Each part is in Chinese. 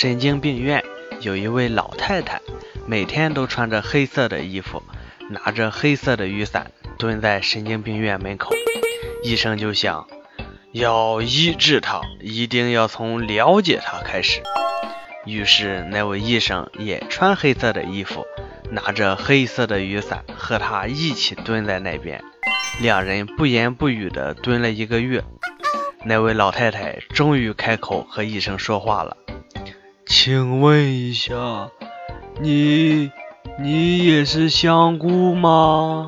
神经病院有一位老太太，每天都穿着黑色的衣服，拿着黑色的雨伞，蹲在神经病院门口。医生就想，要医治她，一定要从了解她开始。于是那位医生也穿黑色的衣服，拿着黑色的雨伞，和她一起蹲在那边。两人不言不语地蹲了一个月。那位老太太终于开口和医生说话了。请问一下，你你也是香菇吗？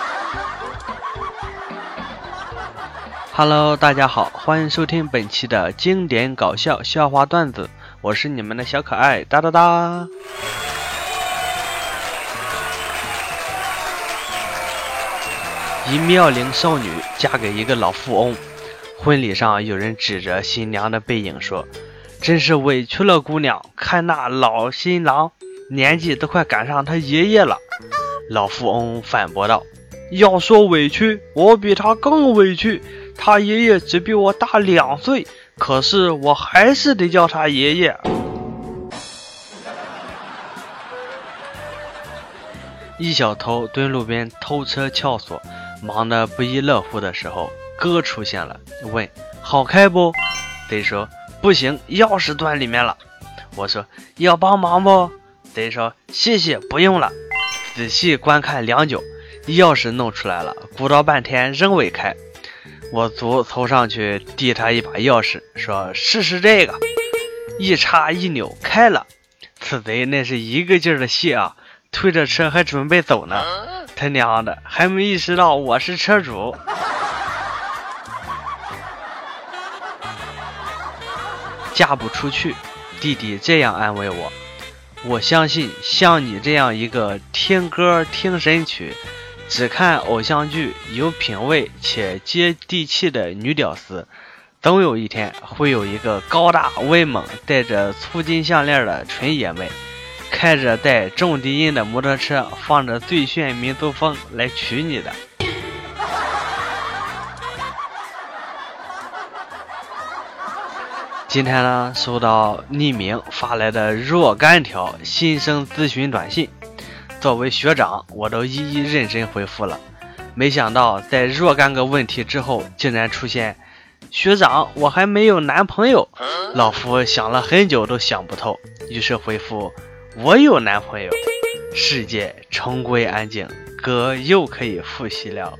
Hello，大家好，欢迎收听本期的经典搞笑笑话段子，我是你们的小可爱哒哒哒。一妙龄少女嫁给一个老富翁，婚礼上有人指着新娘的背影说。真是委屈了姑娘，看那老新郎年纪都快赶上他爷爷了。老富翁反驳道：“要说委屈，我比他更委屈。他爷爷只比我大两岁，可是我还是得叫他爷爷。”一小偷蹲路边偷车撬锁，忙得不亦乐乎的时候，哥出现了，问：“好开不？”贼说。不行，钥匙断里面了。我说要帮忙不？贼说谢谢，不用了。仔细观看良久，钥匙弄出来了，鼓捣半天仍未开。我足凑上去递他一把钥匙，说试试这个。一插一扭开了。此贼那是一个劲儿的谢啊，推着车还准备走呢。他娘的，还没意识到我是车主。嫁不出去，弟弟这样安慰我。我相信像你这样一个听歌听神曲，只看偶像剧、有品位且接地气的女屌丝，总有一天会有一个高大威猛、戴着粗金项链的纯爷们，开着带重低音的摩托车，放着最炫民族风来娶你的。今天呢，收到匿名发来的若干条新生咨询短信，作为学长，我都一一认真回复了。没想到在若干个问题之后，竟然出现“学长，我还没有男朋友”。老夫想了很久都想不透，于是回复：“我有男朋友。”世界重归安静，哥又可以复习了。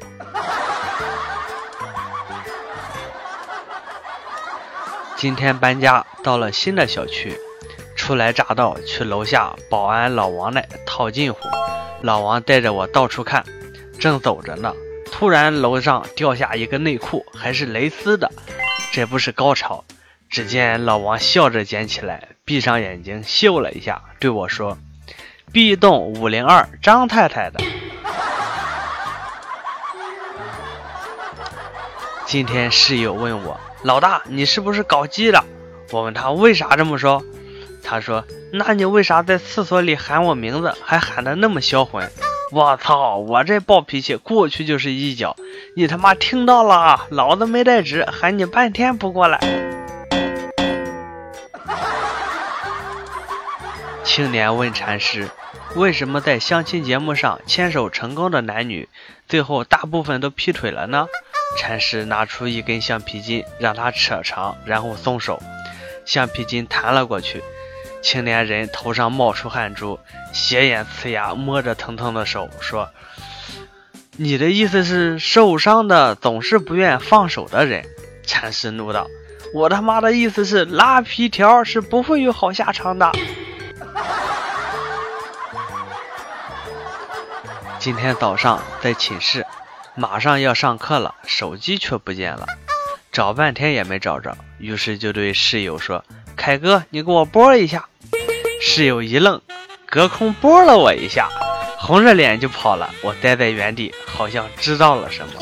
今天搬家到了新的小区，初来乍到，去楼下保安老王那套近乎。老王带着我到处看，正走着呢，突然楼上掉下一个内裤，还是蕾丝的，这不是高潮。只见老王笑着捡起来，闭上眼睛嗅了一下，对我说：“B 栋五零二张太太的。”今天室友问我。老大，你是不是搞基了？我问他为啥这么说，他说：“那你为啥在厕所里喊我名字，还喊得那么销魂？”我操！我这暴脾气过去就是一脚，你他妈听到了？老子没带纸，喊你半天不过来。青年问禅师：“为什么在相亲节目上牵手成功的男女，最后大部分都劈腿了呢？”禅师拿出一根橡皮筋，让他扯长，然后松手，橡皮筋弹了过去。青年人头上冒出汗珠，斜眼呲牙，摸着疼疼的手说：“你的意思是受伤的总是不愿放手的人？”禅师怒道：“我他妈的意思是拉皮条是不会有好下场的。”今天早上在寝室。马上要上课了，手机却不见了，找半天也没找着，于是就对室友说：“凯哥，你给我拨一下。”室友一愣，隔空拨了我一下，红着脸就跑了。我待在原地，好像知道了什么。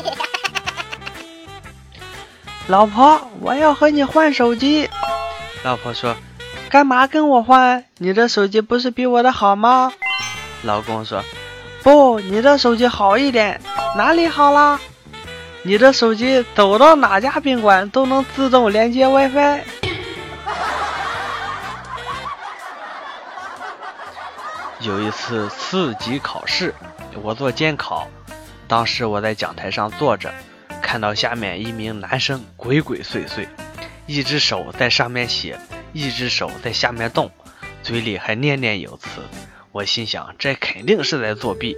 老婆，我要和你换手机。老婆说：“干嘛跟我换？你的手机不是比我的好吗？”老公说：“不，你的手机好一点。”哪里好啦？你的手机走到哪家宾馆都能自动连接 wifi 有一次四级考试我做监考当时我在讲台上坐着看到下面一名男生鬼鬼祟祟一只手在上面写一只手在下面动嘴里还念念有词。我心想这肯定是在作弊。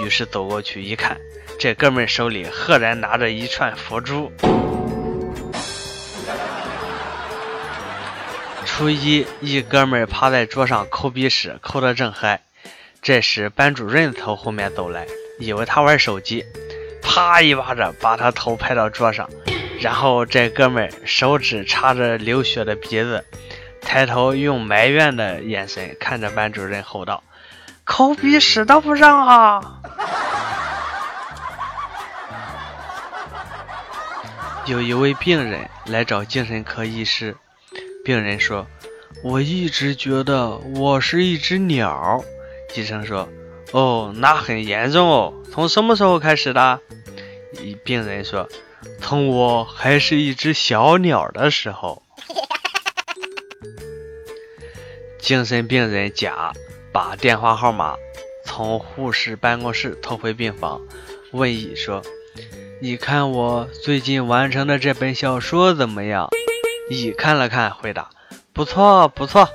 于是走过去一看，这哥们手里赫然拿着一串佛珠。初一，一哥们趴在桌上抠鼻屎，抠得正嗨。这时班主任从后面走来，以为他玩手机，啪一巴掌把他头拍到桌上。然后这哥们手指插着流血的鼻子，抬头用埋怨的眼神看着班主任，吼道：“抠鼻屎都不让啊！” 有一位病人来找精神科医师。病人说：“我一直觉得我是一只鸟。”医生说：“哦，那很严重哦。从什么时候开始的？”病人说：“从我还是一只小鸟的时候。”精神病人甲把电话号码从护士办公室偷回病房，问乙说：“你看我最近完成的这本小说怎么样？”乙看了看，回答：“不错，不错，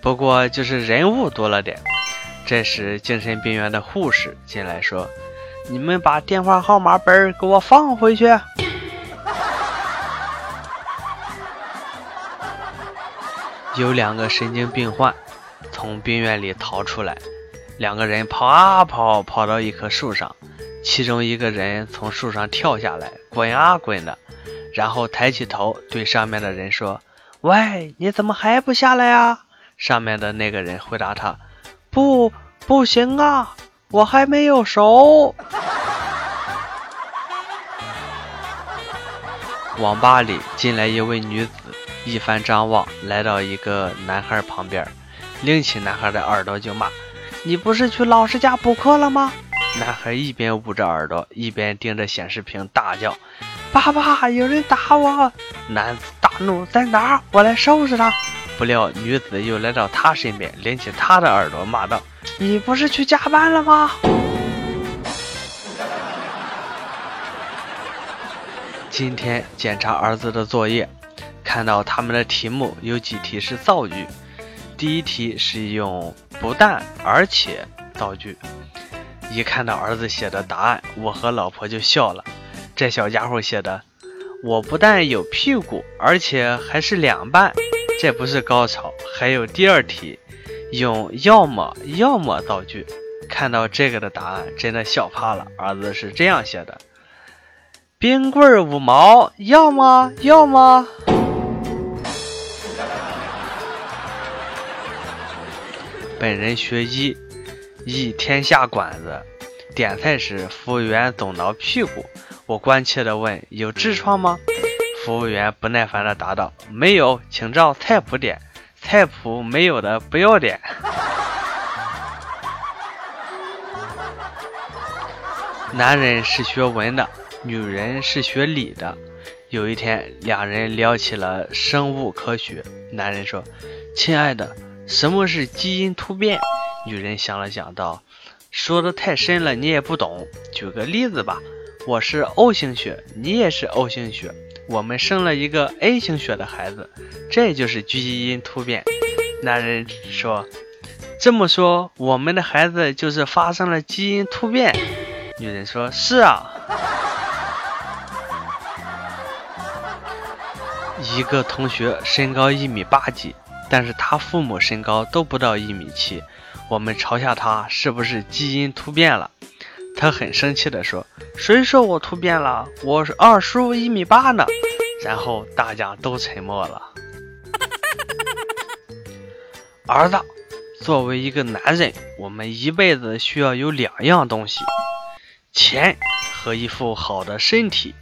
不过就是人物多了点。”这时，精神病院的护士进来说：“你们把电话号码本给我放回去。” 有两个神经病患从病院里逃出来，两个人跑啊跑，跑到一棵树上，其中一个人从树上跳下来，滚啊滚的。然后抬起头对上面的人说：“喂，你怎么还不下来啊？”上面的那个人回答他：“不，不行啊，我还没有熟。”网吧里进来一位女子，一番张望，来到一个男孩旁边，拎起男孩的耳朵就骂：“你不是去老师家补课了吗？”男孩一边捂着耳朵，一边盯着显示屏大叫。爸爸，有人打我！男子大怒，在哪儿？我来收拾他。不料女子又来到他身边，拎起他的耳朵，骂道：“你不是去加班了吗？”今天检查儿子的作业，看到他们的题目有几题是造句。第一题是用“不但而且”造句。一看到儿子写的答案，我和老婆就笑了。这小家伙写的，我不但有屁股，而且还是两半，这不是高潮。还有第二题，用要么要么造句。看到这个的答案，真的笑趴了。儿子是这样写的：冰棍五毛，要么要么。本人学医，医天下馆子，点菜时服务员总挠屁股。我关切地问：“有痔疮吗？”服务员不耐烦地答道：“没有，请照菜谱点。菜谱没有的不要点。”男人是学文的，女人是学理的。有一天，两人聊起了生物科学。男人说：“亲爱的，什么是基因突变？”女人想了想道：“说的太深了，你也不懂。举个例子吧。”我是 O 型血，你也是 O 型血，我们生了一个 A 型血的孩子，这就是基因突变。男人说：“这么说，我们的孩子就是发生了基因突变。”女人说：“是啊。”一个同学身高一米八几，但是他父母身高都不到一米七，我们嘲笑他是不是基因突变了。他很生气地说：“谁说我突变了？我是二叔一米八呢。”然后大家都沉默了。儿子，作为一个男人，我们一辈子需要有两样东西：钱和一副好的身体。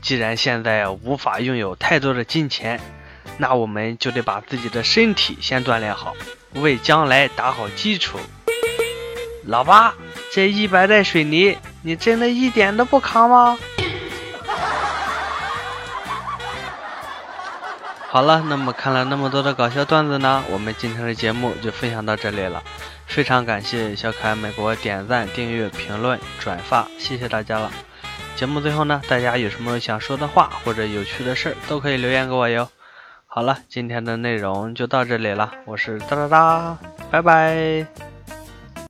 既然现在无法拥有太多的金钱，那我们就得把自己的身体先锻炼好为将来打好基础。老八这一百袋水泥你真的一点都不扛吗？好了那么看了那么多的搞笑段子呢我们今天的节目就分享到这里了。非常感谢小可爱们给我点赞订阅评论转发谢谢大家了。节目最后呢大家有什么想说的话或者有趣的事儿都可以留言给我哟。好了今天的内容就到这里了我是哒哒哒拜拜。